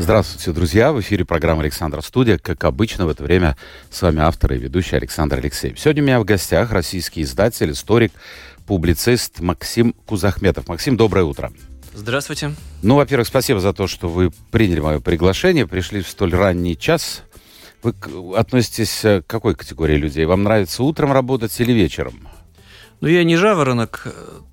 Здравствуйте, друзья! В эфире программа «Александр Студия». Как обычно, в это время с вами автор и ведущий Александр Алексеев. Сегодня у меня в гостях российский издатель, историк, публицист Максим Кузахметов. Максим, доброе утро. Здравствуйте. Ну, во-первых, спасибо за то, что вы приняли мое приглашение, пришли в столь ранний час. Вы относитесь к какой категории людей? Вам нравится утром работать или вечером? Ну, я не жаворонок.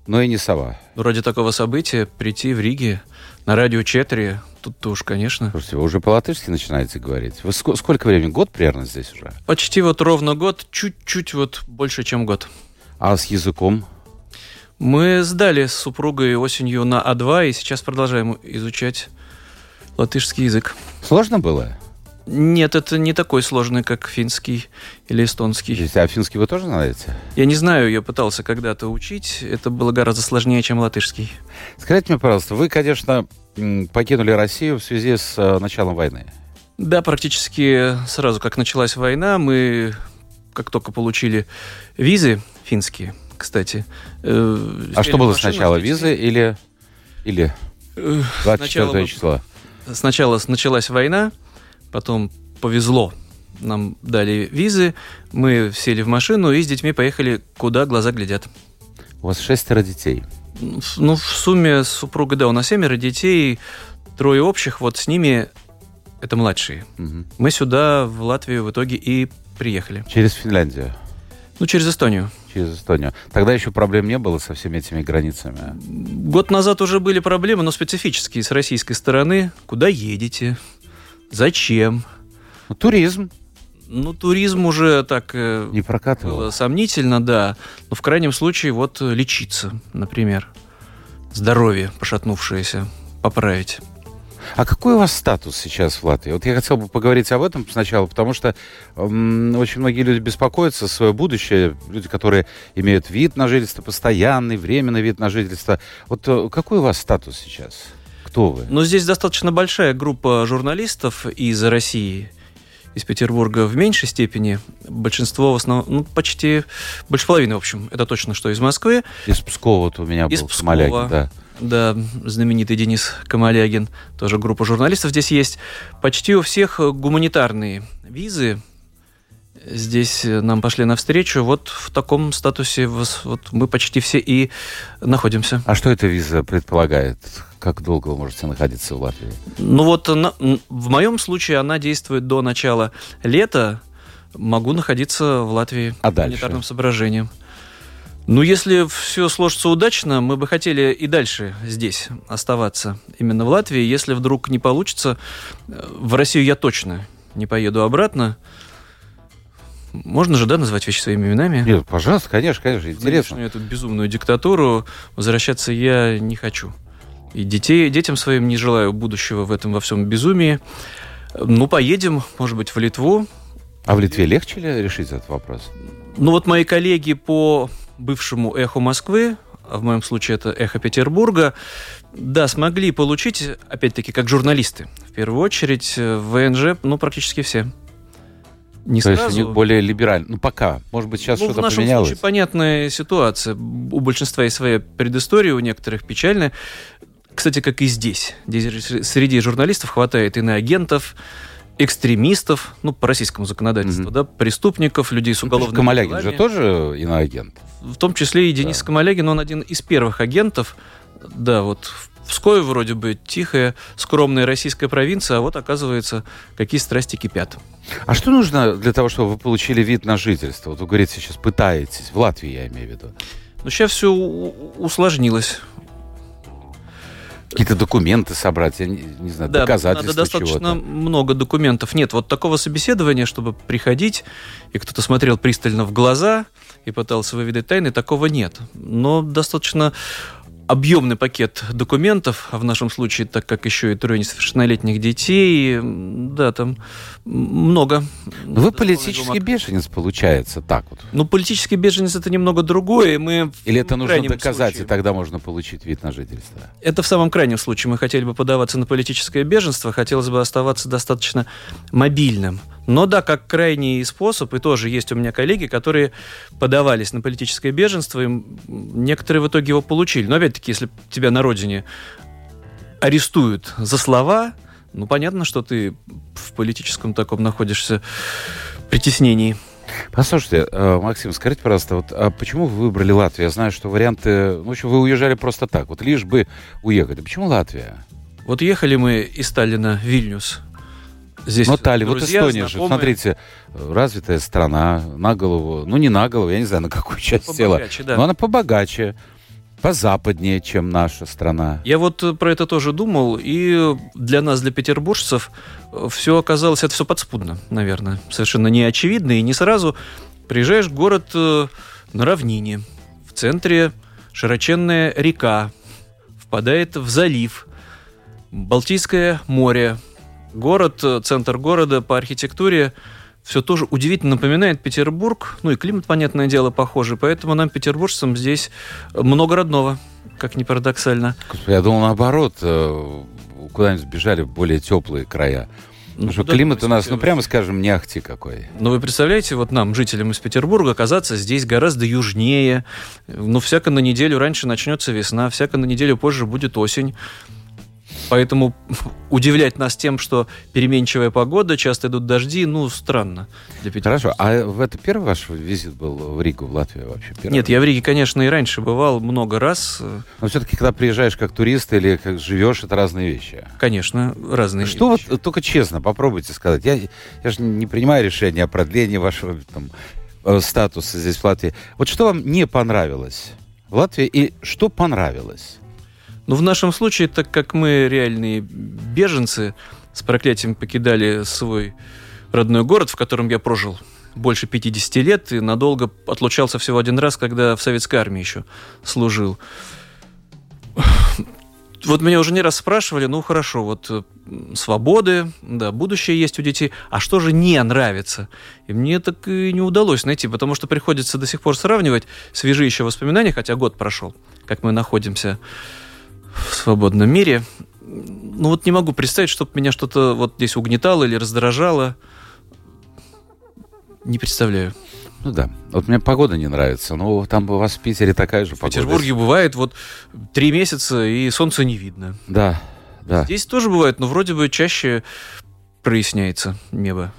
Но и не сова. Ради такого события прийти в Риге на радио 4 Тут-то уж, конечно. Слушайте, вы уже по-латышски начинаете говорить. Вы ск- сколько времени? Год примерно здесь уже? Почти вот ровно год, чуть-чуть вот больше, чем год. А с языком? Мы сдали с супругой осенью на А2 и сейчас продолжаем изучать латышский язык. Сложно было? Нет, это не такой сложный, как финский или эстонский. А финский вы тоже знаете? Я не знаю, я пытался когда-то учить. Это было гораздо сложнее, чем латышский. Скажите мне, пожалуйста, вы, конечно, покинули Россию в связи с э, началом войны. Да, практически сразу, как началась война, мы, как только получили визы финские, кстати. Э, а что было сначала, визы или, или 24 числа? Сначала началась война, потом повезло. Нам дали визы, мы сели в машину и с детьми поехали, куда глаза глядят. У вас шестеро детей. Ну, в сумме с супругой, да, у нас семеро детей, трое общих, вот с ними это младшие. Угу. Мы сюда, в Латвию, в итоге и приехали. Через Финляндию? Ну, через Эстонию. Через Эстонию. Тогда еще проблем не было со всеми этими границами? Год назад уже были проблемы, но специфические с российской стороны. Куда едете? Зачем? Ну, туризм. Ну, туризм уже так... Э, Не прокатывал. Сомнительно, да. Но в крайнем случае вот э, лечиться, например. Здоровье пошатнувшееся поправить. А какой у вас статус сейчас в Латвии? Вот я хотел бы поговорить об этом сначала, потому что эм, очень многие люди беспокоятся за свое будущее, люди, которые имеют вид на жительство, постоянный, временный вид на жительство. Вот э, какой у вас статус сейчас? Кто вы? Ну, здесь достаточно большая группа журналистов из России из Петербурга в меньшей степени. Большинство в основном, ну, почти, больше половины, в общем, это точно, что из Москвы. Из Пскова вот у меня из был Пскова, Камалягин, да. Да, знаменитый Денис Камалягин, тоже группа журналистов здесь есть. Почти у всех гуманитарные визы, здесь нам пошли навстречу. Вот в таком статусе вот мы почти все и находимся. А что эта виза предполагает? Как долго вы можете находиться в Латвии? Ну вот на, в моем случае она действует до начала лета. Могу находиться в Латвии а дальше? гуманитарным соображением. Ну, если все сложится удачно, мы бы хотели и дальше здесь оставаться, именно в Латвии. Если вдруг не получится, в Россию я точно не поеду обратно. Можно же, да, назвать вещи своими именами? Нет, пожалуйста, конечно, конечно, интересно. На эту безумную диктатуру возвращаться я не хочу. И детей, детям своим не желаю будущего в этом во всем безумии. Ну, поедем, может быть, в Литву. А в Литве легче ли решить этот вопрос? Ну, вот мои коллеги по бывшему «Эхо Москвы», а в моем случае это «Эхо Петербурга», да, смогли получить, опять-таки, как журналисты. В первую очередь, в ВНЖ, ну, практически все. Не То сразу. есть более либерально. Ну, пока. Может быть, сейчас ну, что-то поменялось. В нашем случае понятная ситуация. У большинства есть своя предыстория, у некоторых печальная. Кстати, как и здесь. Здесь среди журналистов хватает иноагентов, экстремистов, ну, по российскому законодательству, mm-hmm. да, преступников, людей с уголовными ну, Камалягин делами. же тоже иноагент. В том числе и Денис да. Камалягин, он один из первых агентов. Да, вот в Пскове вроде бы тихая, скромная российская провинция, а вот, оказывается, какие страсти кипят. А что нужно для того, чтобы вы получили вид на жительство? Вот вы говорите, сейчас пытаетесь. В Латвии, я имею в виду. Ну, сейчас все усложнилось. Какие-то документы собрать, я не, не знаю, да, доказательства надо достаточно много документов. Нет, вот такого собеседования, чтобы приходить, и кто-то смотрел пристально в глаза и пытался выведать тайны, такого нет. Но достаточно объемный пакет документов, а в нашем случае, так как еще и трое несовершеннолетних детей, да, там много. Вы политический беженец, получается, так вот. Ну, политический беженец это немного другое. Мы Или это нужно доказать, случае... и тогда можно получить вид на жительство? Это в самом крайнем случае. Мы хотели бы подаваться на политическое беженство, хотелось бы оставаться достаточно мобильным. Но да, как крайний способ, и тоже есть у меня коллеги, которые подавались на политическое беженство, и некоторые в итоге его получили. Но опять-таки, если тебя на родине арестуют за слова, ну, понятно, что ты в политическом таком находишься притеснении. Послушайте, э, Максим, скажите, пожалуйста, вот, а почему вы выбрали Латвию? Я знаю, что варианты... Ну, в общем, вы уезжали просто так, вот лишь бы уехать. А почему Латвия? Вот ехали мы из Сталина в Вильнюс. Здесь Но Тали, вот Эстония знакомые. же, смотрите, развитая страна, на голову, ну не на голову, я не знаю, на какую часть побогаче, тела, да. но она побогаче позападнее, чем наша страна. Я вот э, про это тоже думал, и для нас, для петербуржцев, э, все оказалось, это все подспудно, наверное, совершенно не очевидно, и не сразу приезжаешь в город э, на равнине, в центре широченная река, впадает в залив, Балтийское море, город, центр города по архитектуре все тоже удивительно напоминает Петербург. Ну и климат, понятное дело, похожий. Поэтому нам, петербуржцам, здесь много родного, как ни парадоксально. Я думал наоборот, э, куда-нибудь сбежали в более теплые края. Потому ну, что климат у нас, ну прямо скажем, не ахти какой. Ну вы представляете, вот нам, жителям из Петербурга, оказаться здесь гораздо южнее. Ну всяко на неделю раньше начнется весна, всяко на неделю позже будет осень. Поэтому удивлять нас тем, что переменчивая погода, часто идут дожди, ну, странно для Хорошо, а в это первый ваш визит был в Ригу, в Латвию вообще? Первый? Нет, я в Риге, конечно, и раньше бывал много раз. Но все-таки, когда приезжаешь как турист или как живешь, это разные вещи. Конечно, разные что вещи. Что вот, только честно, попробуйте сказать. Я, я же не принимаю решения о продлении вашего там, э, статуса здесь в Латвии. Вот что вам не понравилось в Латвии и что понравилось? Но в нашем случае, так как мы реальные беженцы, с проклятием покидали свой родной город, в котором я прожил больше 50 лет и надолго отлучался всего один раз, когда в советской армии еще служил. Вот меня уже не раз спрашивали, ну хорошо, вот свободы, да, будущее есть у детей, а что же не нравится? И мне так и не удалось найти, потому что приходится до сих пор сравнивать свежие еще воспоминания, хотя год прошел, как мы находимся в свободном мире. Ну вот не могу представить, чтобы меня что-то вот здесь угнетало или раздражало. Не представляю. Ну да. Вот мне погода не нравится. Но там у вас в Питере такая же погода. В Петербурге бывает вот три месяца и солнца не видно. Да, да. Здесь тоже бывает, но вроде бы чаще проясняется небо.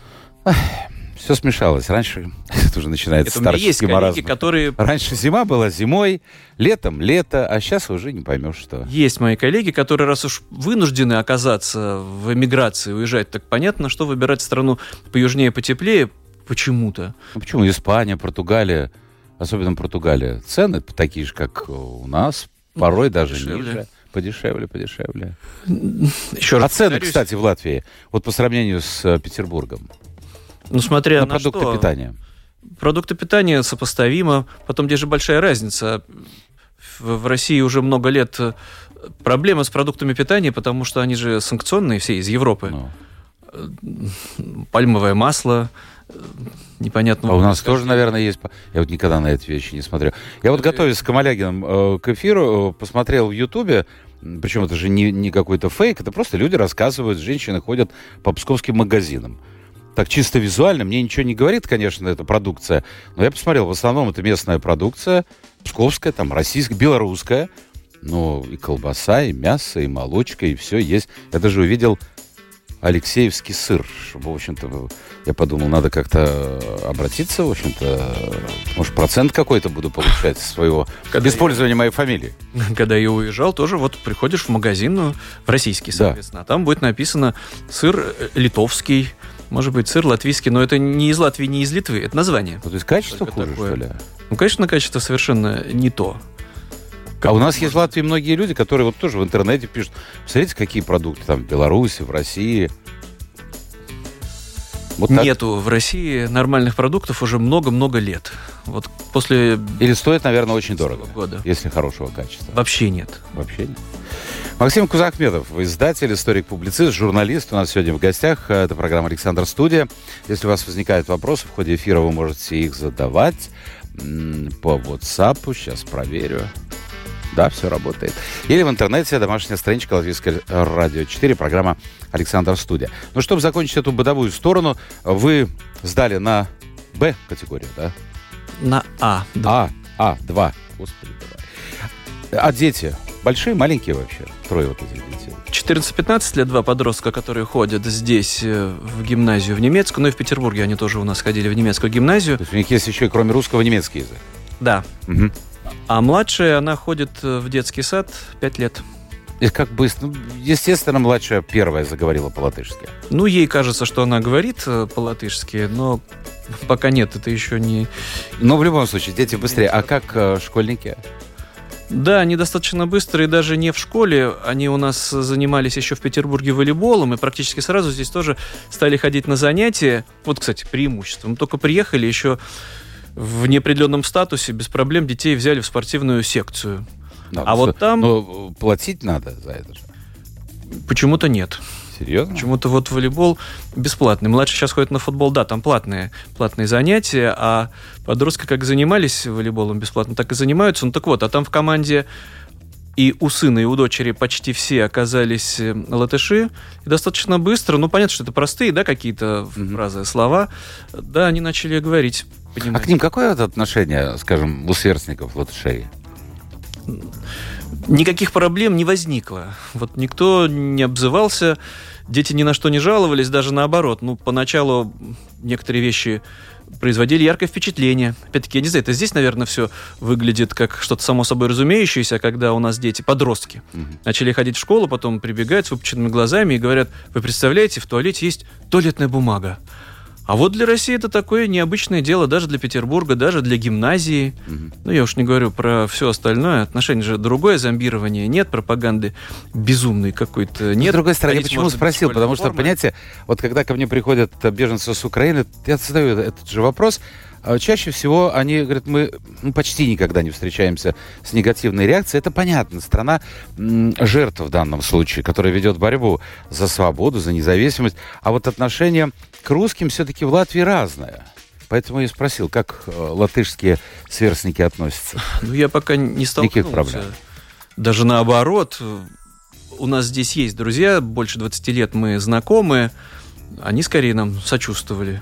Все смешалось. Раньше это уже начинается это старческий маразм. которые... Раньше зима была зимой, летом лето, а сейчас уже не поймешь, что. Есть мои коллеги, которые, раз уж вынуждены оказаться в эмиграции, уезжать, так понятно, что выбирать страну поюжнее, потеплее почему-то. Ну почему? Испания, Португалия, особенно Португалия. Цены такие же, как у нас, порой ну, даже дешевле. ниже. Подешевле, подешевле. Еще раз а цены, кстати, в Латвии, вот по сравнению с э, Петербургом? Ну, смотря на, на продукты что. питания. Продукты питания сопоставимо. Потом, где же большая разница? В, России уже много лет э, проблемы с продуктами питания, потому что они же санкционные все из Европы. Ну. Э, пальмовое масло, э, непонятно. А у нас тоже, наверное, есть. Я вот никогда на эти вещи не смотрел. Я вот готовясь с Камалягином э, к эфиру, посмотрел в Ютубе, причем это же не, не какой-то фейк, это просто люди рассказывают, женщины ходят по псковским магазинам так чисто визуально, мне ничего не говорит, конечно, эта продукция, но я посмотрел, в основном это местная продукция, псковская, там, российская, белорусская, ну, и колбаса, и мясо, и молочка, и все есть. Я даже увидел Алексеевский сыр, в общем-то, я подумал, надо как-то обратиться, в общем-то, может, процент какой-то буду получать своего Когда использования я... моей фамилии. Когда я уезжал, тоже вот приходишь в магазин, ну, в российский, соответственно, да. а там будет написано сыр литовский, может быть, сыр латвийский, но это не из Латвии, не из Литвы, это название. Ну, то есть качество Только хуже, такое. что ли? Ну, конечно, качество совершенно не то. Как а у нас есть в Латвии многие люди, которые вот тоже в интернете пишут, посмотрите, какие продукты там в Беларуси, в России. Вот Нету в России нормальных продуктов уже много-много лет. Вот после... Или стоит, наверное, очень дорого, года. если хорошего качества. Вообще нет. Вообще нет. Максим Кузахметов, издатель, историк-публицист, журналист. У нас сегодня в гостях. Это программа «Александр Студия». Если у вас возникают вопросы в ходе эфира, вы можете их задавать по WhatsApp. Сейчас проверю. Да, все работает. Или в интернете домашняя страничка Латвийской радио 4, программа «Александр Студия». Ну, чтобы закончить эту бытовую сторону, вы сдали на Б категорию, да? На А. А, А, 2. Господи, давай. А дети? Большие, маленькие вообще? Трое вот этих детей. 14-15 лет два подростка, которые ходят здесь э, в гимназию в немецкую, ну и в Петербурге они тоже у нас ходили в немецкую гимназию. То есть у них есть еще и кроме русского немецкий язык? Да. Угу. А младшая, она ходит э, в детский сад 5 лет. И как быстро? Ну, естественно, младшая первая заговорила по-латышски. Ну, ей кажется, что она говорит э, по-латышски, но пока нет, это еще не... Но в любом случае, дети быстрее. А как школьники? Да, они достаточно быстрые, даже не в школе. Они у нас занимались еще в Петербурге волейболом, и практически сразу здесь тоже стали ходить на занятия. Вот, кстати, преимущество. Мы только приехали еще в неопределенном статусе, без проблем детей взяли в спортивную секцию. Да, а вот там... Но платить надо за это же. Почему-то нет. Серьезно? Почему-то вот волейбол бесплатный. Младший сейчас ходит на футбол, да, там платные, платные занятия, а подростки как занимались волейболом бесплатно, так и занимаются. Ну так вот, а там в команде и у сына, и у дочери почти все оказались э, латыши. И достаточно быстро, ну, понятно, что это простые, да, какие-то mm-hmm. фразы, слова, да, они начали говорить. Понимаете. А к ним какое это отношение, скажем, у сверстников латышей? Никаких проблем не возникло. Вот никто не обзывался, дети ни на что не жаловались, даже наоборот. Ну, поначалу некоторые вещи производили яркое впечатление. Опять-таки, я не знаю, это здесь, наверное, все выглядит как что-то само собой разумеющееся, когда у нас дети, подростки, угу. начали ходить в школу, потом прибегают с выпученными глазами и говорят, вы представляете, в туалете есть туалетная бумага. А вот для России это такое необычное дело, даже для Петербурга, даже для гимназии. Угу. Ну, я уж не говорю про все остальное. Отношение же другое, зомбирование. Нет пропаганды безумной какой-то. Нет. С другой стороны, я почему спросил? Потому что, понимаете, вот когда ко мне приходят беженцы с Украины, я задаю этот же вопрос. А чаще всего они говорят, мы почти никогда не встречаемся с негативной реакцией. Это понятно. Страна жертв в данном случае, которая ведет борьбу за свободу, за независимость. А вот отношение к русским все-таки в Латвии разное. Поэтому я спросил, как э, латышские сверстники относятся. Ну, я пока не столкнулся. Никаких проблем. Даже наоборот, у нас здесь есть друзья, больше 20 лет мы знакомы, они скорее нам сочувствовали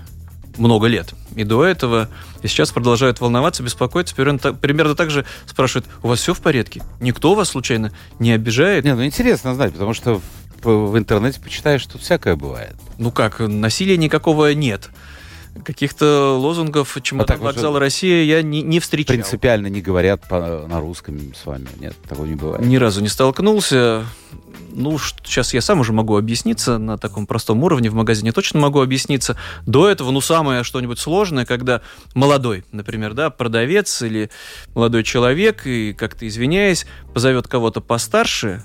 много лет. И до этого, и сейчас продолжают волноваться, беспокоиться. Примерно так, примерно так же спрашивают, у вас все в порядке? Никто вас случайно не обижает? Не, ну интересно знать, потому что в, в интернете почитаешь, что всякое бывает. Ну как, насилия никакого нет. Каких-то лозунгов чемодан а вокзала Россия я не, не встречал. Принципиально не говорят по, на русском с вами. Нет, такого не бывает. Ни разу не столкнулся ну, сейчас я сам уже могу объясниться на таком простом уровне, в магазине точно могу объясниться. До этого, ну, самое что-нибудь сложное, когда молодой, например, да, продавец или молодой человек, и как-то извиняясь, позовет кого-то постарше,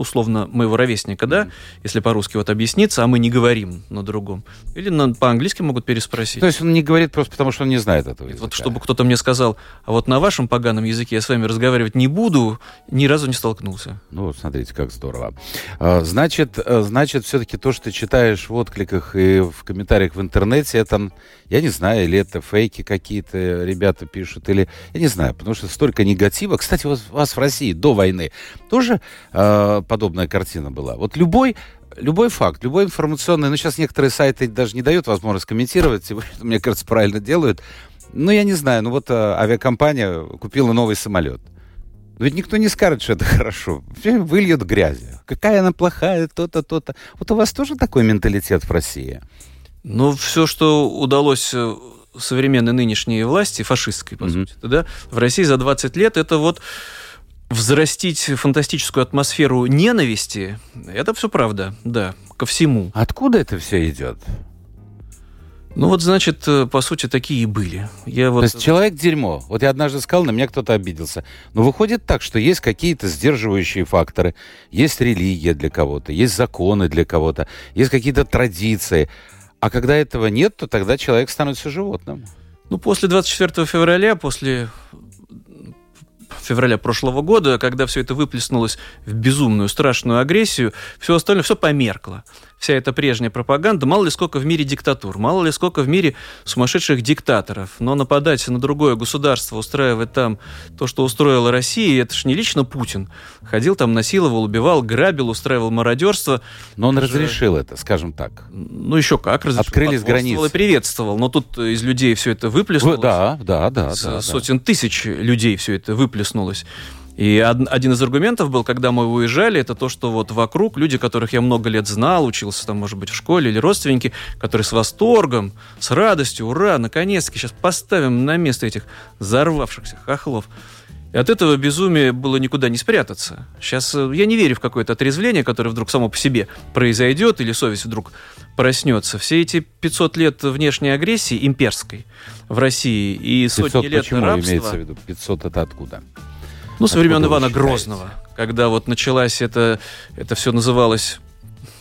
условно моего ровесника, да, если по-русски вот объясниться, а мы не говорим на другом. Или на, по-английски могут переспросить. То есть он не говорит просто потому, что он не знает этого языка. Вот чтобы кто-то мне сказал, а вот на вашем поганом языке я с вами разговаривать не буду, ни разу не столкнулся. Ну, смотрите, как здорово. А, значит, э, значит, все-таки то, что ты читаешь в откликах и в комментариях в интернете, это, я не знаю, или это фейки какие-то ребята пишут, или, я не знаю, потому что столько негатива. Кстати, у вас, у вас в России до войны тоже э, подобная картина была. Вот любой любой факт, любой информационный, ну, сейчас некоторые сайты даже не дают возможность комментировать, и, мне кажется, правильно делают. Ну, я не знаю, ну, вот а, авиакомпания купила новый самолет. Но ведь никто не скажет, что это хорошо. Все выльют грязи. Какая она плохая, то-то, то-то. Вот у вас тоже такой менталитет в России? Ну, все, что удалось э, современной нынешней власти, фашистской, по mm-hmm. сути, да, в России за 20 лет, это вот взрастить фантастическую атмосферу ненависти, это все правда, да, ко всему. Откуда это все идет? Ну вот, значит, э, по сути, такие и были. Я вот... То есть человек дерьмо. Вот я однажды сказал, на меня кто-то обиделся. Но выходит так, что есть какие-то сдерживающие факторы. Есть религия для кого-то, есть законы для кого-то, есть какие-то традиции. А когда этого нет, то тогда человек становится животным. Ну, после 24 февраля, после февраля прошлого года, когда все это выплеснулось в безумную, страшную агрессию, все остальное, все померкло вся эта прежняя пропаганда, мало ли сколько в мире диктатур, мало ли сколько в мире сумасшедших диктаторов. Но нападать на другое государство, устраивать там то, что устроила Россия, это ж не лично Путин. Ходил там, насиловал, убивал, грабил, устраивал мародерство. Но он это разрешил же... это, скажем так. Ну, еще как разрешил. Открылись границы. и приветствовал. Но тут из людей все это выплеснулось. Да, да, да. С да сотен да. тысяч людей все это выплеснулось. И один из аргументов был, когда мы уезжали, это то, что вот вокруг люди, которых я много лет знал, учился там, может быть, в школе или родственники, которые с восторгом, с радостью, ура, наконец-таки сейчас поставим на место этих взорвавшихся хохлов. И от этого безумия было никуда не спрятаться. Сейчас э, я не верю в какое-то отрезвление, которое вдруг само по себе произойдет, или совесть вдруг проснется. Все эти 500 лет внешней агрессии имперской в России и 500 сотни лет почему рабства... имеется в виду? 500 это откуда? Ну, со времен Ивана Грозного, когда вот началась это, это все называлось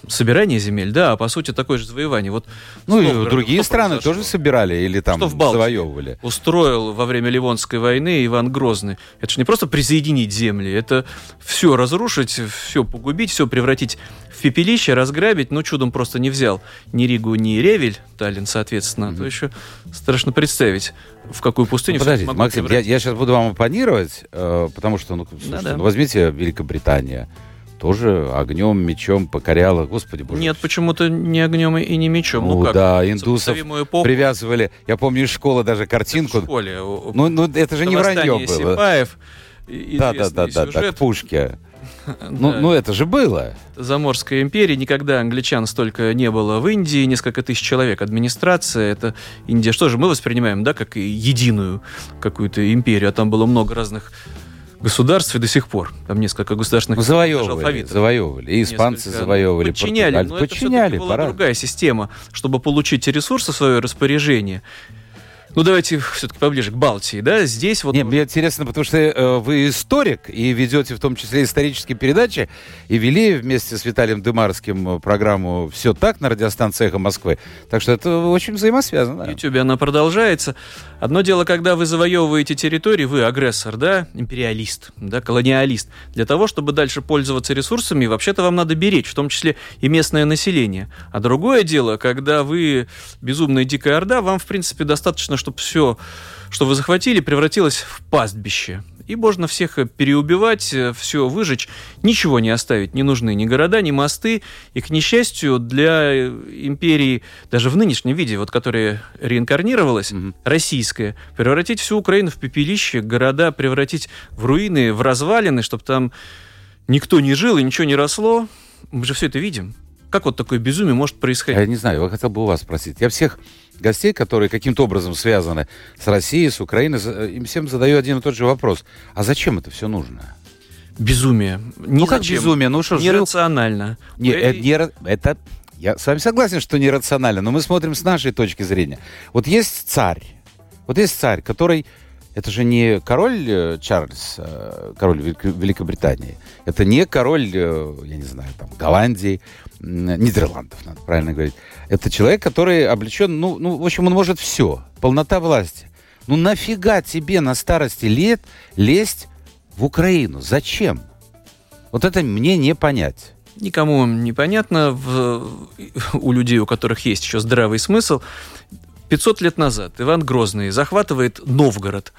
собирание земель, да, а по сути такое же завоевание. Вот ну и другие страны произошло? тоже собирали или там что в завоевывали. Устроил во время Ливонской войны Иван Грозный. Это же не просто присоединить земли, это все разрушить, все погубить, все превратить в пепелище, разграбить. Ну, чудом просто не взял ни Ригу, ни Ревель, Таллин, соответственно. Mm-hmm. То еще страшно представить, в какую пустыню... Ну, подождите, Максим, я, я сейчас буду вам оппонировать, э, потому что, ну, слушайте, да, да. ну возьмите Великобритания тоже огнем, мечом покоряла. Господи боже. Нет, почему-то не огнем и не мечом. Ну, ну как? да, индусов эпоху... привязывали. Я помню из школы даже картинку. В школе. Ну, ну это же не вранье было. Сипаев, да, да, да, да, да, к пушке. Ну, да. ну, это же было. Заморская империя. Никогда англичан столько не было в Индии. Несколько тысяч человек. Администрация. Это Индия. Что же мы воспринимаем, да, как единую какую-то империю. А там было много разных государстве до сих пор. Там несколько государственных ну, завоевывали, завоевывали. И испанцы несколько, завоевывали. Подчиняли. Но подчиняли, это была пора. другая система, чтобы получить ресурсы в свое распоряжение. Ну, давайте все-таки поближе к Балтии, да? Здесь вот... Не, мне интересно, потому что э, вы историк и ведете в том числе исторические передачи, и вели вместе с Виталием Дымарским э, программу «Все так» на радиостанции «Эхо Москвы». Так что это очень взаимосвязано. В Ютубе она продолжается. Одно дело, когда вы завоевываете территории, вы агрессор, да, империалист, да, колониалист. Для того, чтобы дальше пользоваться ресурсами, вообще-то вам надо беречь, в том числе и местное население. А другое дело, когда вы безумная дикая орда, вам, в принципе, достаточно, чтобы все, что вы захватили, превратилось в пастбище. И можно всех переубивать, все выжечь, ничего не оставить. Не нужны ни города, ни мосты. И, к несчастью, для империи, даже в нынешнем виде, вот которая реинкарнировалась, mm-hmm. российская, превратить всю Украину в пепелище, города превратить в руины, в развалины, чтобы там никто не жил и ничего не росло. Мы же все это видим. Как вот такое безумие может происходить? Я не знаю, я хотел бы у вас спросить. Я всех гостей, которые каким-то образом связаны с Россией, с Украиной, им всем задаю один и тот же вопрос. А зачем это все нужно? Безумие. Не ну как безумие? Ну что Нерационально. Не, это, не, это я с вами согласен, что нерационально, но мы смотрим с нашей точки зрения. Вот есть царь, вот есть царь, который это же не король э, Чарльз, э, король Великобритании. Это не король, э, я не знаю, там, Голландии, Нидерландов, надо правильно говорить. Это человек, который облечен, ну, ну, в общем, он может все. Полнота власти. Ну нафига тебе на старости лет лезть в Украину? Зачем? Вот это мне не понять. Никому непонятно. В, у людей, у которых есть еще здравый смысл, 500 лет назад Иван Грозный захватывает Новгород.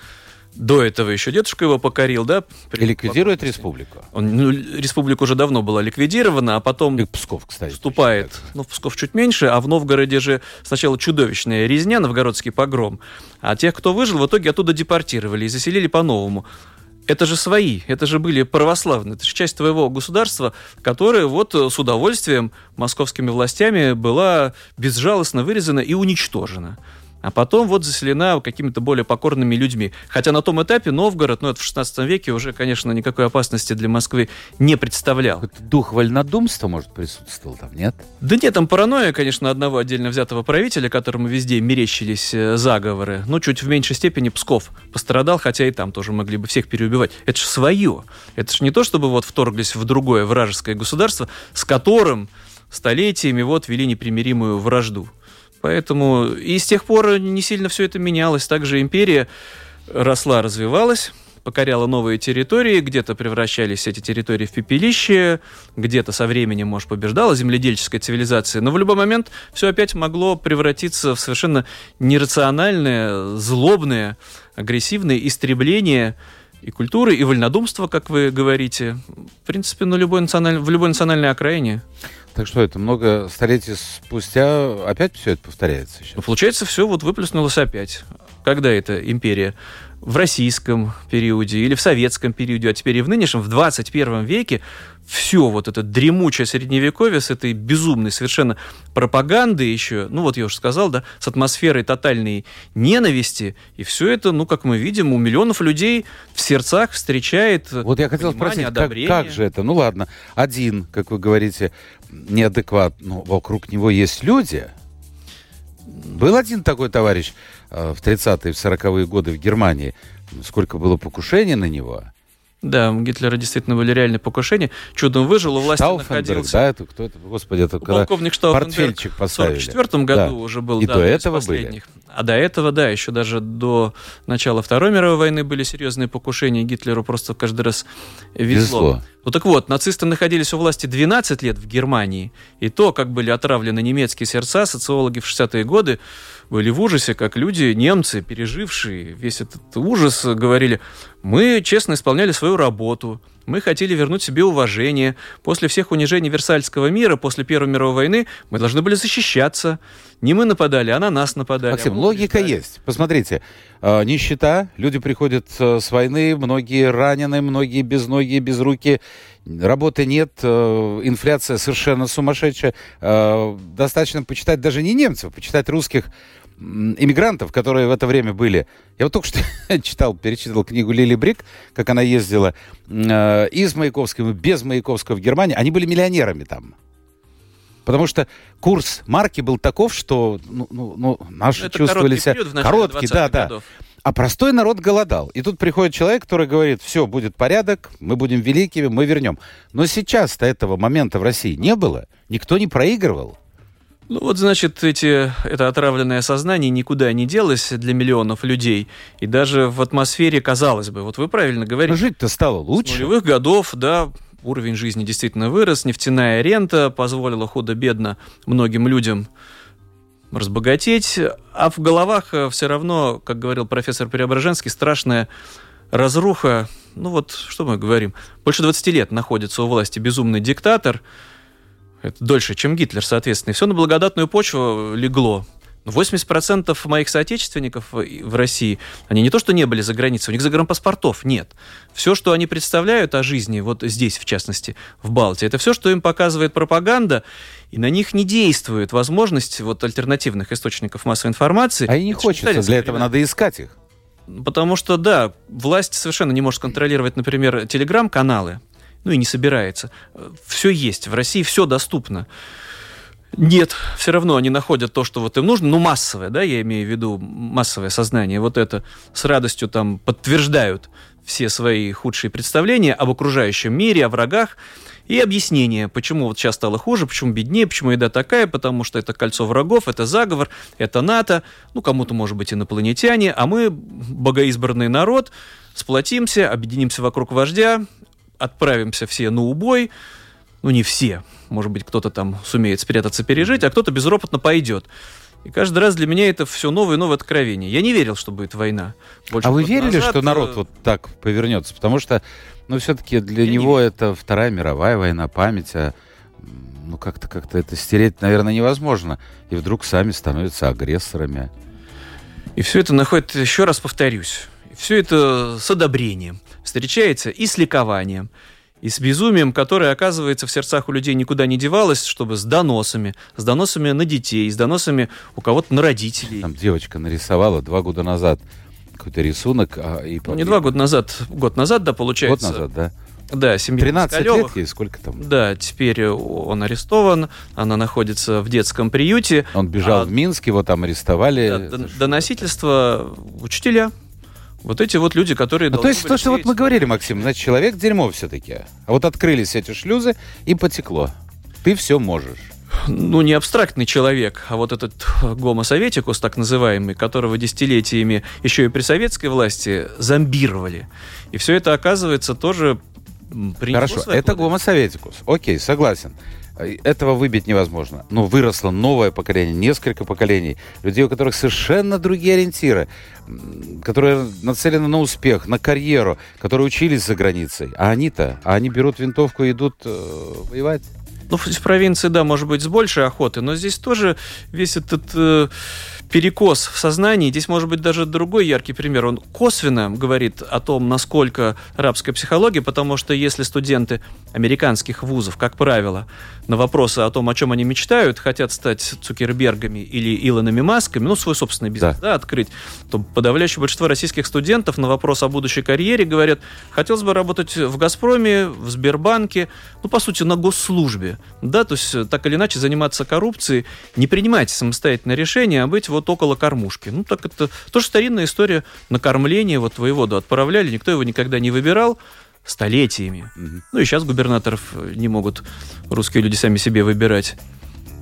До этого еще дедушка его покорил, да? И ликвидирует республику. Он, ну, республика уже давно была ликвидирована, а потом... И Псков, кстати. Вступает, ну, в Псков чуть меньше, а в Новгороде же сначала чудовищная резня, новгородский погром. А тех, кто выжил, в итоге оттуда депортировали и заселили по-новому это же свои, это же были православные, это же часть твоего государства, которая вот с удовольствием московскими властями была безжалостно вырезана и уничтожена а потом вот заселена какими-то более покорными людьми. Хотя на том этапе Новгород, ну это в 16 веке уже, конечно, никакой опасности для Москвы не представлял. Это дух вольнодумства, может, присутствовал там, нет? Да нет, там паранойя, конечно, одного отдельно взятого правителя, которому везде мерещились э, заговоры. Но чуть в меньшей степени Псков пострадал, хотя и там тоже могли бы всех переубивать. Это же свое. Это же не то, чтобы вот вторглись в другое вражеское государство, с которым столетиями вот вели непримиримую вражду Поэтому и с тех пор не сильно все это менялось. Также империя росла, развивалась, покоряла новые территории, где-то превращались эти территории в пепелище, где-то со временем, может, побеждала земледельческая цивилизация, но в любой момент все опять могло превратиться в совершенно нерациональное, злобное, агрессивное истребление и культуры, и вольнодумства, как вы говорите, в принципе, на любой националь... в любой национальной окраине. Так что это много столетий спустя опять все это повторяется сейчас? Ну, получается, все вот выплеснулось опять. Когда эта империя? В российском периоде или в советском периоде, а теперь и в нынешнем, в 21 веке, все вот это дремучее средневековье с этой безумной совершенно пропагандой еще, ну вот я уже сказал, да, с атмосферой тотальной ненависти, и все это, ну, как мы видим, у миллионов людей в сердцах встречает Вот я хотел спросить, как, как же это? Ну ладно, один, как вы говорите, неадекват, но вокруг него есть люди. Был один такой товарищ э, в 30-е, в 40-е годы в Германии. Сколько было покушений на него. Да, у Гитлера действительно были реальные покушения. Чудом выжил, у власти находился... да, это кто это? Господи, это когда Полковник портфельчик поставили. В 44 году да. уже был. И да, до этого были? А до этого, да, еще даже до начала Второй мировой войны были серьезные покушения. Гитлеру просто каждый раз везло. везло. Ну так вот, нацисты находились у власти 12 лет в Германии. И то, как были отравлены немецкие сердца, социологи в 60-е годы были в ужасе, как люди, немцы, пережившие весь этот ужас, говорили, мы честно исполняли свою работу, мы хотели вернуть себе уважение. После всех унижений Версальского мира, после Первой мировой войны, мы должны были защищаться. Не мы нападали, а на нас нападали. Максим, а логика убеждали. есть. Посмотрите, э, нищета, люди приходят э, с войны, многие ранены, многие без ноги, без руки, работы нет, э, инфляция совершенно сумасшедшая. Э, достаточно почитать даже не немцев, почитать русских иммигрантов, которые в это время были. Я вот только что читал, перечитал книгу Лили Брик, как она ездила э, из Маяковского, без Маяковского в Германию. Они были миллионерами там. Потому что курс марки был таков, что ну, ну, ну, наши Это чувствовали себя... Короткий, да, да. Годов. А простой народ голодал. И тут приходит человек, который говорит, все, будет порядок, мы будем великими, мы вернем. Но сейчас-то этого момента в России не было. Никто не проигрывал. Ну вот, значит, эти, это отравленное сознание никуда не делось для миллионов людей. И даже в атмосфере, казалось бы, вот вы правильно говорите. Жить-то стало лучше. С нулевых годов, да, уровень жизни действительно вырос, нефтяная рента позволила худо-бедно многим людям разбогатеть, а в головах э, все равно, как говорил профессор Преображенский, страшная разруха. Ну вот, что мы говорим, больше 20 лет находится у власти безумный диктатор, это дольше, чем Гитлер, соответственно. И все на благодатную почву легло. 80% моих соотечественников в России, они не то что не были за границей, у них загранпаспортов нет. Все, что они представляют о жизни, вот здесь, в частности, в Балтии, это все, что им показывает пропаганда, и на них не действует возможность вот альтернативных источников массовой информации. А и не хочется, для этого надо искать их. Потому что, да, власть совершенно не может контролировать, например, телеграм-каналы, ну и не собирается. Все есть, в России все доступно. Нет, все равно они находят то, что вот им нужно, ну, массовое, да, я имею в виду массовое сознание, вот это с радостью там подтверждают все свои худшие представления об окружающем мире, о врагах, и объяснение, почему вот сейчас стало хуже, почему беднее, почему еда такая, потому что это кольцо врагов, это заговор, это НАТО, ну, кому-то, может быть, инопланетяне, а мы, богоизбранный народ, сплотимся, объединимся вокруг вождя, отправимся все на убой, ну не все, может быть, кто-то там сумеет спрятаться, пережить, а кто-то безропотно пойдет. И каждый раз для меня это все новое и новое откровение. Я не верил, что будет война. Больше а вы верили, назад... что народ э, вот так повернется? Потому что, ну, все-таки для Я него это Вторая мировая война, память о ну, как-то как это стереть, наверное, невозможно. И вдруг сами становятся агрессорами. И все это находит, еще раз повторюсь, все это с одобрением встречается и с ликованием, и с безумием, которое, оказывается, в сердцах у людей никуда не девалось, чтобы с доносами, с доносами на детей, с доносами у кого-то на родителей. Там девочка нарисовала два года назад какой-то рисунок. А, и, ну, не два года назад, год назад, да, получается. Год назад, да. Да, семья 13 Москалевых. лет ей, сколько там? Да, теперь он арестован, она находится в детском приюте. Он бежал а, в Минск, его там арестовали. Да, доносительство учителя вот эти вот люди, которые... Ну, то есть то, что вот мы говорили, Максим, значит, человек дерьмо все-таки. А вот открылись эти шлюзы и потекло. Ты все можешь. ну, не абстрактный человек, а вот этот гомо советикус, так называемый, которого десятилетиями еще и при советской власти зомбировали. И все это, оказывается, тоже Хорошо, это гомо советикус. Окей, согласен. Этого выбить невозможно. Но выросло новое поколение, несколько поколений, людей, у которых совершенно другие ориентиры, которые нацелены на успех, на карьеру, которые учились за границей. А они-то, а они берут винтовку и идут э, воевать. Ну, в провинции, да, может быть, с большей охотой, но здесь тоже весь этот э, перекос в сознании. Здесь может быть даже другой яркий пример. Он косвенно говорит о том, насколько рабская психология, потому что если студенты американских вузов, как правило, на вопросы о том, о чем они мечтают, хотят стать Цукербергами или Илонами Масками, ну, свой собственный бизнес да. Да, открыть, то подавляющее большинство российских студентов на вопрос о будущей карьере говорят, хотелось бы работать в «Газпроме», в Сбербанке, ну, по сути, на госслужбе, да, то есть так или иначе заниматься коррупцией, не принимать самостоятельное решение, а быть вот около кормушки. Ну, так это тоже старинная история накормления, вот воеводу отправляли, никто его никогда не выбирал, столетиями. Угу. Ну и сейчас губернаторов не могут русские люди сами себе выбирать.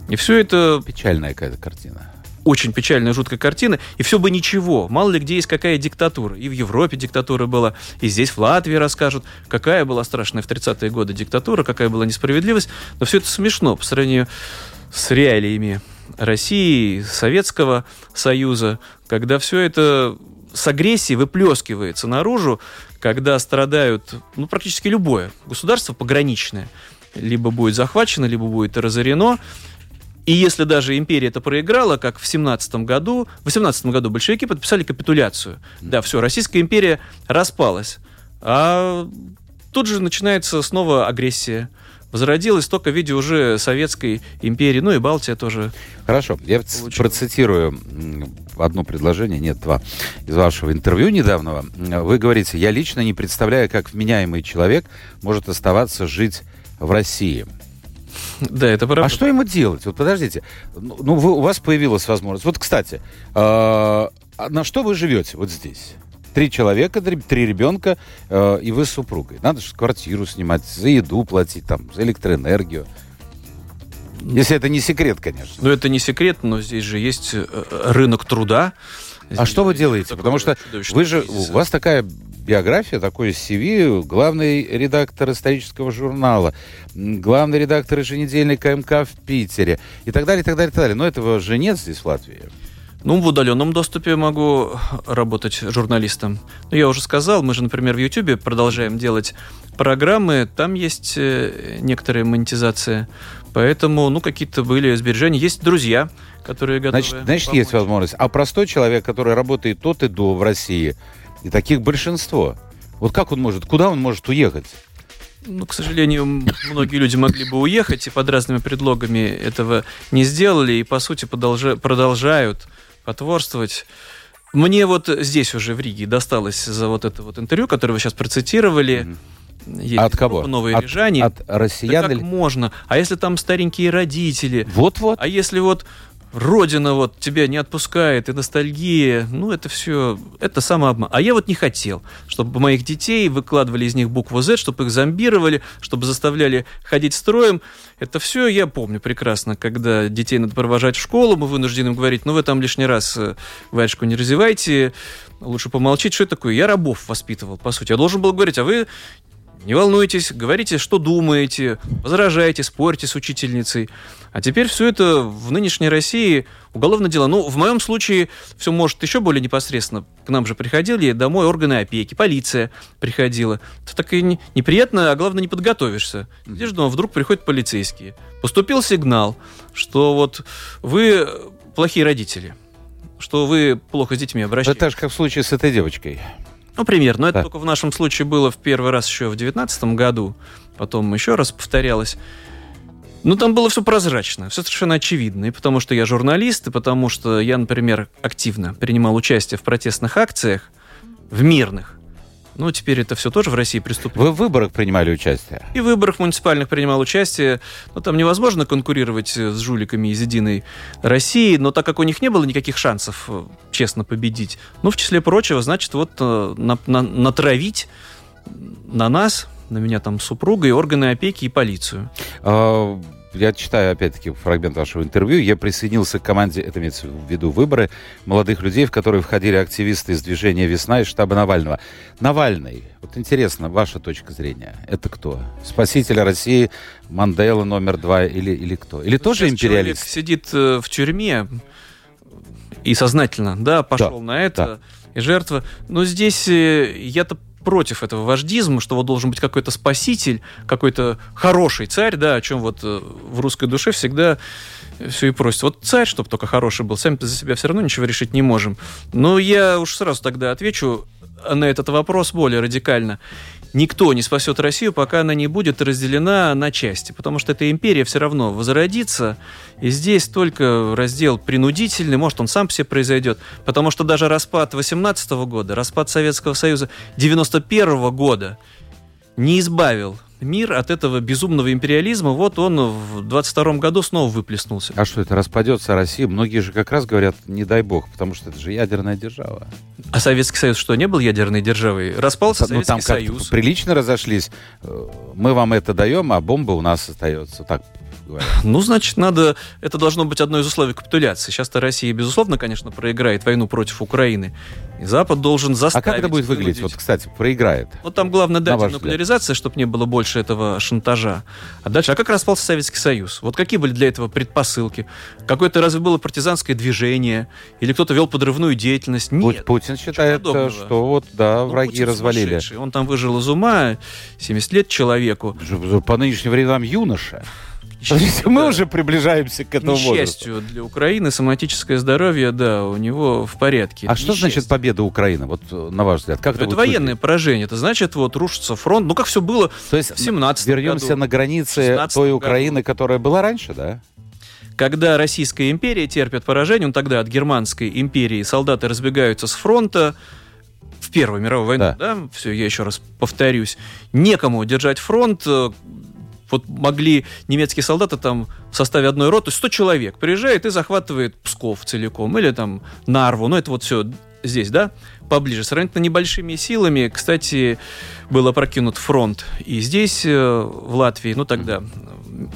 И все это... Печальная какая-то картина. Очень печальная, жуткая картина. И все бы ничего. Мало ли где есть какая диктатура. И в Европе диктатура была, и здесь в Латвии расскажут, какая была страшная в 30-е годы диктатура, какая была несправедливость. Но все это смешно по сравнению с реалиями России, Советского Союза, когда все это с агрессией выплескивается наружу, когда страдают ну, практически любое государство пограничное. Либо будет захвачено, либо будет разорено. И если даже империя это проиграла, как в 17 году, в 18 году большевики подписали капитуляцию. Да, все, Российская империя распалась. А тут же начинается снова агрессия возродилась только в виде уже Советской империи, ну и Балтия тоже. Хорошо, я получила. процитирую одно предложение, нет, два, из вашего интервью недавнего. Вы говорите, я лично не представляю, как вменяемый человек может оставаться жить в России. Да, это правда. А что ему делать? Вот подождите, ну, ну вы, у вас появилась возможность. Вот, кстати, э, на что вы живете вот здесь? Три человека, три, три ребенка, э, и вы с супругой. Надо же квартиру снимать, за еду платить, там, за электроэнергию. Если это не секрет, конечно. Ну, это не секрет, но здесь же есть э, рынок труда. А что вы делаете? Потому что вы же, у вас такая биография, такой CV, главный редактор исторического журнала, главный редактор еженедельника МК в Питере и так далее, и так далее, и так далее. Но этого же нет здесь, в Латвии. Ну, в удаленном доступе могу работать журналистом. Ну, я уже сказал, мы же, например, в YouTube продолжаем делать программы, там есть э, некоторая монетизация. Поэтому, ну, какие-то были сбережения. Есть друзья, которые готовы Значит, значит помочь. есть возможность. А простой человек, который работает тот и до в России, и таких большинство, вот как он может, куда он может уехать? Ну, к сожалению, многие люди могли бы уехать и под разными предлогами этого не сделали, и, по сути, продолжают потворствовать. Мне вот здесь уже в Риге досталось за вот это вот интервью, которое вы сейчас процитировали. Есть от кого? Новые от, рижане. От россиян? Да как или... можно? А если там старенькие родители? Вот-вот. А если вот родина вот тебя не отпускает, и ностальгия, ну, это все, это самообман. А я вот не хотел, чтобы моих детей выкладывали из них букву Z, чтобы их зомбировали, чтобы заставляли ходить строем. Это все я помню прекрасно, когда детей надо провожать в школу, мы вынуждены им говорить, ну, вы там лишний раз э, варежку не развивайте, лучше помолчить, что это такое? Я рабов воспитывал, по сути. Я должен был говорить, а вы не волнуйтесь, говорите, что думаете, возражайте, спорьте с учительницей. А теперь все это в нынешней России уголовное дело. Ну, в моем случае все может еще более непосредственно. К нам же приходили домой органы опеки, полиция приходила. Это так и неприятно, а главное, не подготовишься. Сидишь дома, вдруг приходят полицейские. Поступил сигнал, что вот вы плохие родители, что вы плохо с детьми обращаетесь. Это же, как в случае с этой девочкой. Ну, примерно. Но это только в нашем случае было в первый раз еще в 2019 году. Потом еще раз повторялось. Ну, там было все прозрачно, все совершенно очевидно. И потому что я журналист, и потому что я, например, активно принимал участие в протестных акциях, в мирных. Ну, теперь это все тоже в России преступление. Вы в выборах принимали участие? И в выборах муниципальных принимал участие. Но там невозможно конкурировать с жуликами из «Единой России», но так как у них не было никаких шансов э, честно победить, ну, в числе прочего, значит, вот э, на, на, натравить на нас, на меня там супруга и органы опеки и полицию. А, я читаю, опять-таки, фрагмент вашего интервью. Я присоединился к команде, это имеется в виду выборы, молодых людей, в которые входили активисты из движения «Весна» и штаба Навального. Навальный, вот интересно, ваша точка зрения, это кто? Спаситель России, Мандела номер два или, или кто? Или тоже империалист? Человек сидит э, в тюрьме и сознательно, да, пошел Да, на это, да. и жертва. Но здесь э, я-то против этого вождизма, что вот должен быть какой-то спаситель, какой-то хороший царь, да, о чем вот э, в русской душе всегда все и просят. Вот царь, чтобы только хороший был, сами за себя все равно ничего решить не можем. Но я уж сразу тогда отвечу на этот вопрос более радикально. Никто не спасет Россию, пока она не будет разделена на части, потому что эта империя все равно возродится, и здесь только раздел принудительный, может, он сам себе произойдет, потому что даже распад 18 года, распад Советского Союза 91 года не избавил мир от этого безумного империализма, вот он в 22 году снова выплеснулся. А что это, распадется Россия? Многие же как раз говорят, не дай бог, потому что это же ядерная держава. А Советский Союз что, не был ядерной державой? Распался ну, Советский там Союз. прилично разошлись. Э, Мы вам это даем, а бомба у нас остается. Так говорят. Ну, значит, надо... Это должно быть одно из условий капитуляции. Сейчас-то Россия, безусловно, конечно, проиграет войну против Украины. И Запад должен А заставить... как это будет выглядеть? вынудить. Вот, кстати, проиграет. Вот там главное дать нуклеаризация, чтобы не было больше этого шантажа. А дальше, а как распался Советский Союз? Вот какие были для этого предпосылки? Какое-то разве было партизанское движение? Или кто-то вел подрывную деятельность? Нет. Путин считает, подобного. что вот, да, Ну, враги Путин развалили. Он там выжил из ума, 70 лет человеку. По нынешним временам юноша. Мы уже приближаемся к К этому возрасту. несчастью для Украины, соматическое здоровье, да, у него в порядке. А что значит победа Украины? Вот э, на ваш взгляд, как это, Это военное поражение. Это значит, вот рушится фронт. Ну, как все было То есть в 17 вернемся на границы 16 той. Украины, которая была раньше, да? Когда Российская империя терпит поражение, ну тогда от Германской империи солдаты разбегаются с фронта, в Первую мировую войну, Да. да, все, я еще раз повторюсь, некому держать фронт, э, вот могли немецкие солдаты там в составе одной роты, 100 человек, приезжает и захватывает Псков целиком, или там Нарву, ну это вот все здесь, да, поближе. Сравнительно небольшими силами, кстати, был опрокинут фронт и здесь, э, в Латвии, ну тогда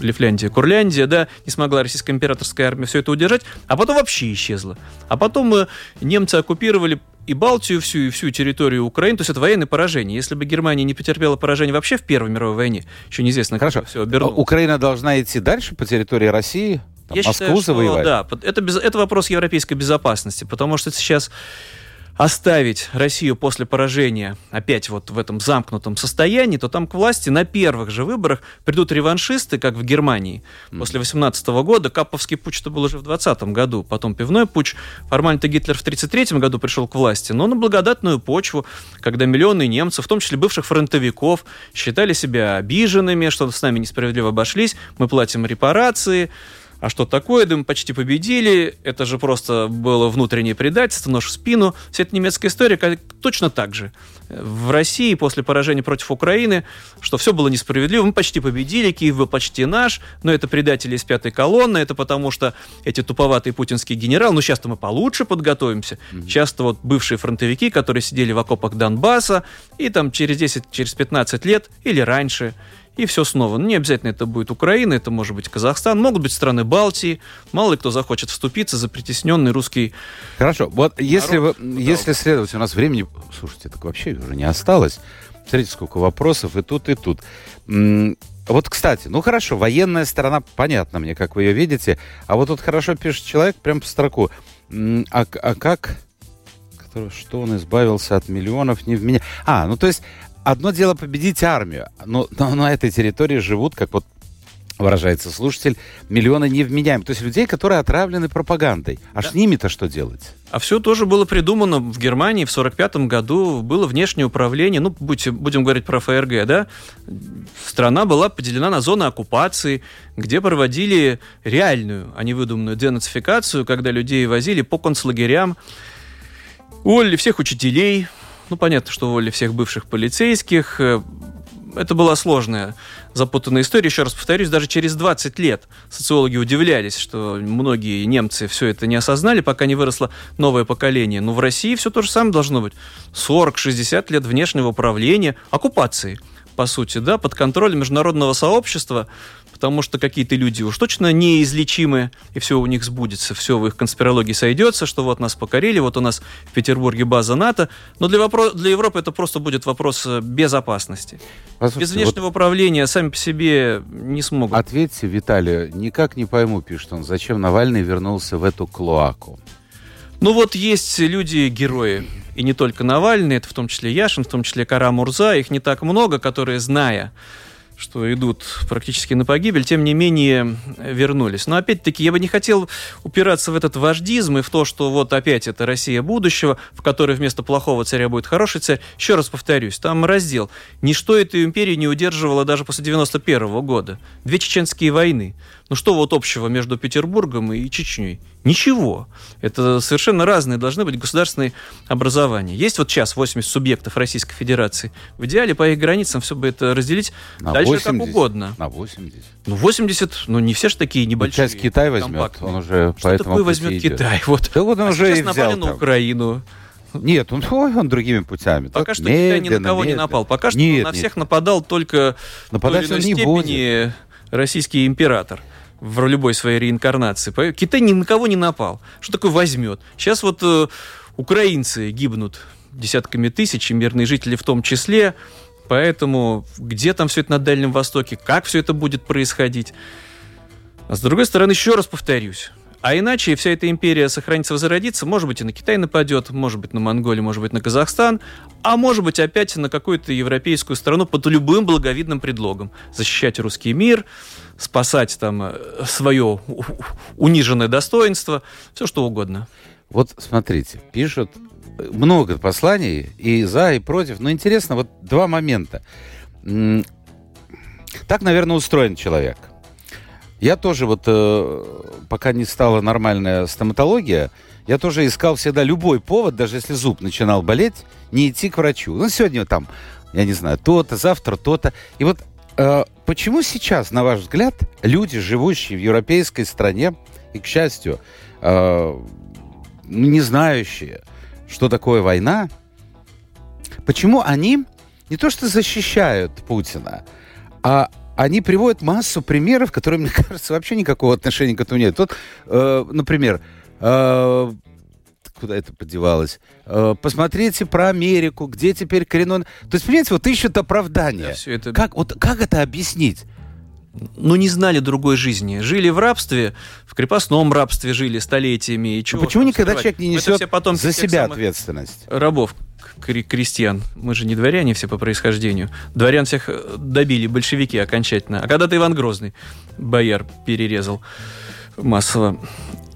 Лифляндия, Курляндия, да, не смогла российская императорская армия все это удержать, а потом вообще исчезла. А потом э, немцы оккупировали и Балтию всю, и всю территорию Украины, то есть это военное поражение. Если бы Германия не потерпела поражение вообще в Первой мировой войне, еще неизвестно, как Хорошо. все А обернулось. Украина должна идти дальше по территории России, там, Я Москву считаю, что, завоевать. да, под- это, без- это вопрос европейской безопасности, потому что сейчас оставить Россию после поражения опять вот в этом замкнутом состоянии, то там к власти на первых же выборах придут реваншисты, как в Германии. После 18 года Каповский путч это был уже в 20 году, потом пивной путч. Формально-то Гитлер в 33 году пришел к власти, но на благодатную почву, когда миллионы немцев, в том числе бывших фронтовиков, считали себя обиженными, что с нами несправедливо обошлись, мы платим репарации, а что такое? Да мы почти победили. Это же просто было внутреннее предательство, нож в спину. Вся эта немецкая история точно так же. В России после поражения против Украины, что все было несправедливо. Мы почти победили, Киев был почти наш, но это предатели из пятой колонны, это потому что эти туповатые путинские генералы, ну сейчас-то мы получше подготовимся. Часто вот бывшие фронтовики, которые сидели в окопах Донбасса, и там через 10, через 15 лет или раньше и все снова. Ну, не обязательно это будет Украина, это может быть Казахстан, могут быть страны Балтии. Мало ли кто захочет вступиться за притесненный русский... Хорошо, вот если, вы, Народ, если следовать, у нас времени, слушайте, так вообще уже не осталось. Смотрите, сколько вопросов и тут, и тут. Вот, кстати, ну хорошо, военная сторона, понятно мне, как вы ее видите. А вот тут хорошо пишет человек, прям по строку. А, а как? Что он избавился от миллионов не в меня? А, ну то есть одно дело победить армию, но, но на этой территории живут, как вот выражается слушатель, миллионы невменяемых. То есть людей, которые отравлены пропагандой. А с ними-то что делать? А все тоже было придумано в Германии в 1945 году. Было внешнее управление, ну, будь- будем говорить про ФРГ, да? Страна была поделена на зоны оккупации, где проводили реальную, а не выдуманную денацификацию, когда людей возили по концлагерям, уволили всех учителей, ну, понятно, что уволили всех бывших полицейских. Э, Это была сложная, запутанная история. Еще раз повторюсь, даже через 20 лет социологи удивлялись, что многие немцы все это не осознали, пока не выросло новое поколение. Но в России все то же самое должно быть. 40-60 лет внешнего управления, оккупации. По сути, да, под контролем международного сообщества, потому что какие-то люди уж точно неизлечимы, и все у них сбудется, все в их конспирологии сойдется, что вот нас покорили, вот у нас в Петербурге база НАТО, но для, вопро- для Европы это просто будет вопрос э, безопасности. Без внешнего вот управления сами по себе не смогут. Ответьте, Виталий, никак не пойму, пишет он, зачем Навальный вернулся в эту клоаку? Ну вот есть люди-герои, и не только Навальный, это в том числе Яшин, в том числе Кара Мурза, их не так много, которые, зная что идут практически на погибель, тем не менее вернулись. Но опять-таки я бы не хотел упираться в этот вождизм и в то, что вот опять это Россия будущего, в которой вместо плохого царя будет хороший царь. Еще раз повторюсь, там раздел. Ничто эту империю не удерживало даже после 91 -го года. Две чеченские войны. Ну что вот общего между Петербургом и Чечней? Ничего. Это совершенно разные должны быть государственные образования. Есть вот сейчас 80 субъектов Российской Федерации. В идеале по их границам все бы это разделить на дальше 80, как угодно. На 80. Ну 80, ну не все же такие небольшие. Ну, часть Китай возьмет, компактные. он уже Что поэтому такое возьмет идет. Китай? Вот. Да вот он а уже сейчас и взял на Украину. Нет, он, ой, он другими путями. Пока так что Китай ни на кого медленно. не напал. Пока что нет, на нет. всех нападал только Нападать в той или иной степени будет. российский император в любой своей реинкарнации. Китай ни на кого не напал. Что такое возьмет? Сейчас вот э, украинцы гибнут десятками тысяч, и мирные жители в том числе. Поэтому где там все это на Дальнем Востоке, как все это будет происходить? А с другой стороны, еще раз повторюсь, а иначе вся эта империя сохранится, возродится, может быть, и на Китай нападет, может быть, на Монголию, может быть, на Казахстан, а может быть, опять на какую-то европейскую страну под любым благовидным предлогом. Защищать русский мир, спасать там э, свое униженное достоинство, все что угодно. Вот смотрите, пишут много посланий и за, и против, но интересно, вот два момента. Так, наверное, устроен человек – я тоже вот, э, пока не стала нормальная стоматология, я тоже искал всегда любой повод, даже если зуб начинал болеть, не идти к врачу. Ну, сегодня там, я не знаю, то-то, завтра то-то. И вот э, почему сейчас, на ваш взгляд, люди, живущие в европейской стране, и, к счастью, э, не знающие, что такое война, почему они не то что защищают Путина, а они приводят массу примеров, которые, мне кажется, вообще никакого отношения к этому нет. Вот, э, например, э, куда это подевалось? Э, посмотрите про Америку, где теперь коренной... То есть, понимаете, вот ищут оправдания. Да, это... Как, вот, как это объяснить? ну, не знали другой жизни. Жили в рабстве, в крепостном рабстве жили столетиями. И чего ну, почему никогда человек не несет за себя ответственность? Рабов крестьян. Мы же не дворяне все по происхождению. Дворян всех э, добили большевики окончательно. А когда-то Иван Грозный бояр перерезал массово.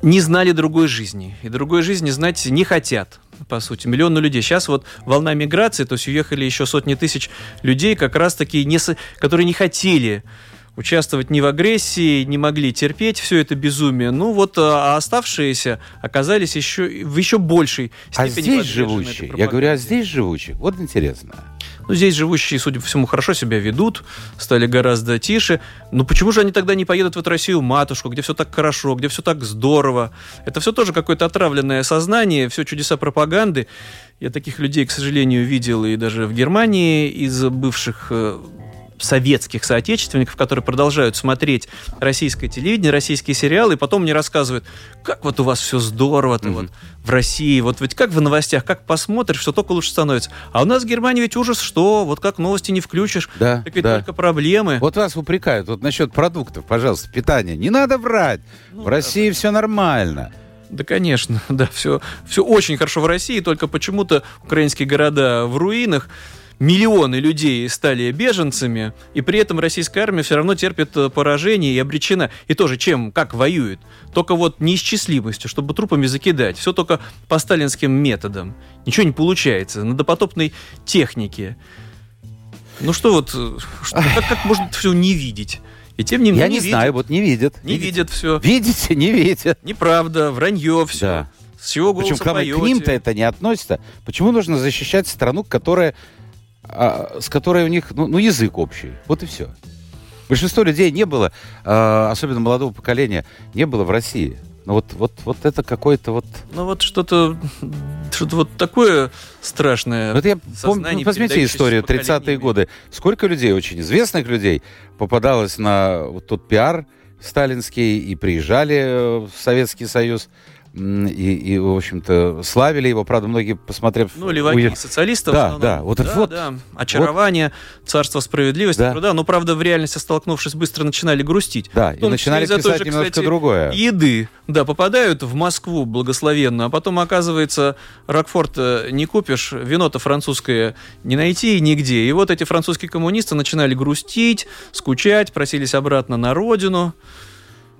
Не знали другой жизни. И другой жизни знать не хотят по сути, миллионы людей. Сейчас вот волна миграции, то есть уехали еще сотни тысяч людей, как раз-таки, не, которые не хотели участвовать ни в агрессии, не могли терпеть все это безумие. Ну вот, а, а оставшиеся оказались еще в еще большей а степени А здесь живущие, я говорю, а здесь живущие, вот интересно. Ну, здесь живущие, судя по всему, хорошо себя ведут, стали гораздо тише. Но почему же они тогда не поедут в эту Россию матушку, где все так хорошо, где все так здорово? Это все тоже какое-то отравленное сознание, все чудеса пропаганды. Я таких людей, к сожалению, видел и даже в Германии из бывших э, советских соотечественников, которые продолжают смотреть российское телевидение, российские сериалы, и потом мне рассказывают, как вот у вас все здорово-то mm-hmm. вот в России, вот ведь как в новостях, как посмотришь, все только лучше становится. А у нас в Германии ведь ужас, что вот как новости не включишь, да, так ведь да. только проблемы. Вот вас упрекают, вот насчет продуктов, пожалуйста, питания. Не надо врать, ну, в России да, все нормально. Да, конечно, да, все, все очень хорошо в России, только почему-то украинские города в руинах, миллионы людей стали беженцами, и при этом российская армия все равно терпит э, поражение и обречена. И тоже чем, как воюет? Только вот неисчислимостью, чтобы трупами закидать. Все только по сталинским методам. Ничего не получается. На допотопной технике. Ну что вот, э, что, как, как можно все не видеть? И тем не менее. Я не, не знаю, вот не видят. Не видят, видят все. Видите, не видят. Неправда, вранье все. Да. С чего Причем, к ним-то это не относится. Почему нужно защищать страну, которая а, с которой у них, ну, ну, язык общий. Вот и все. Большинство людей не было, а, особенно молодого поколения, не было в России. Ну вот, вот, вот это какое-то вот... Ну вот что-то что вот такое страшное. Вот я помню, ну, посмотрите историю 30-е годы. Сколько людей, очень известных людей, попадалось на вот тот пиар сталинский и приезжали в Советский Союз и, и в общем-то, славили его. Правда, многие, посмотрев... Ну, леваки уед... социалистов. Да, да. Вот, да, вот, да. Очарование, вот. царство справедливости, да. труда. Но, правда, в реальности, столкнувшись, быстро начинали грустить. Да, и начинали писать же, немножко кстати, другое. Еды. Да, попадают в Москву благословенно, а потом, оказывается, Рокфорд э, не купишь, вино-то французское не найти нигде. И вот эти французские коммунисты начинали грустить, скучать, просились обратно на родину.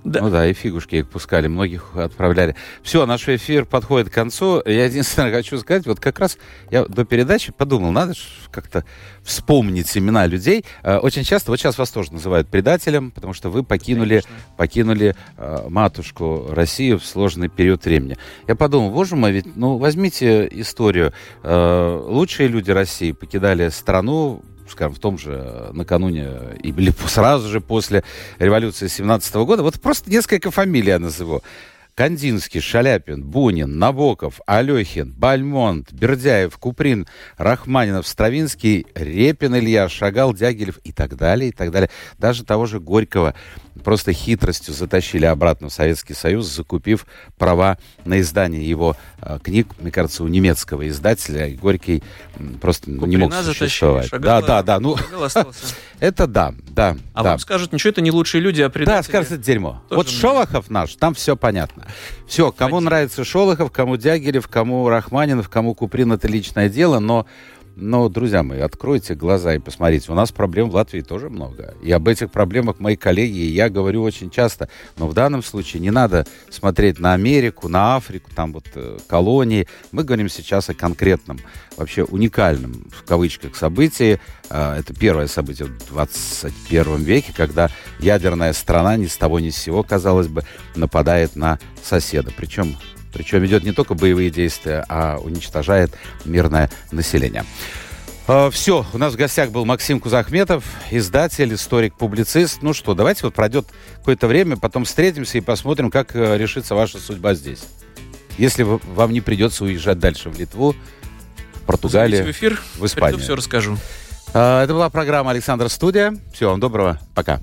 Да. Ну да, и фигушки их пускали, многих отправляли. Все, наш эфир подходит к концу. Я единственное хочу сказать, вот как раз я до передачи подумал, надо как-то вспомнить имена людей. Э, очень часто, вот сейчас вас тоже называют предателем, потому что вы покинули, покинули э, матушку Россию в сложный период времени. Я подумал, боже мой, ведь, ну, возьмите историю. Э, лучшие люди России покидали страну скажем, в том же э, накануне или сразу же после революции 17 года, вот просто несколько фамилий я назову. Кандинский, Шаляпин, Бунин, Набоков, Алехин, Бальмонт, Бердяев, Куприн, Рахманинов, Стравинский, Репин Илья, Шагал, Дягилев и так далее, и так далее. Даже того же Горького просто хитростью затащили обратно в Советский Союз, закупив права на издание его э, книг, мне кажется, у немецкого издателя. Горький просто Куприна не мог существовать. Шагала, да, да, да. Ну, это да, да. А да. вам скажут, ничего это не лучшие люди, а предатели. Да, скажут, это дерьмо. Вот Шолохов наш, там все понятно. Все, кому нравится Шолохов, кому Дягилев, кому Рахманинов, кому Куприн, это личное дело, но но, друзья мои, откройте глаза и посмотрите. У нас проблем в Латвии тоже много. И об этих проблемах мои коллеги и я говорю очень часто. Но в данном случае не надо смотреть на Америку, на Африку, там вот э, колонии. Мы говорим сейчас о конкретном, вообще уникальном, в кавычках, событии. Э, это первое событие в 21 веке, когда ядерная страна ни с того ни с сего, казалось бы, нападает на соседа. Причем причем ведет не только боевые действия, а уничтожает мирное население. А, Все, у нас в гостях был Максим Кузахметов, издатель, историк, публицист. Ну что, давайте вот пройдет какое-то время, потом встретимся и посмотрим, как э, решится ваша судьба здесь. Если вам не придется уезжать дальше в Литву, в Португалию, в, эфир, в Испанию. все расскажу. А, это была программа «Александр Студия». Всего вам доброго. Пока.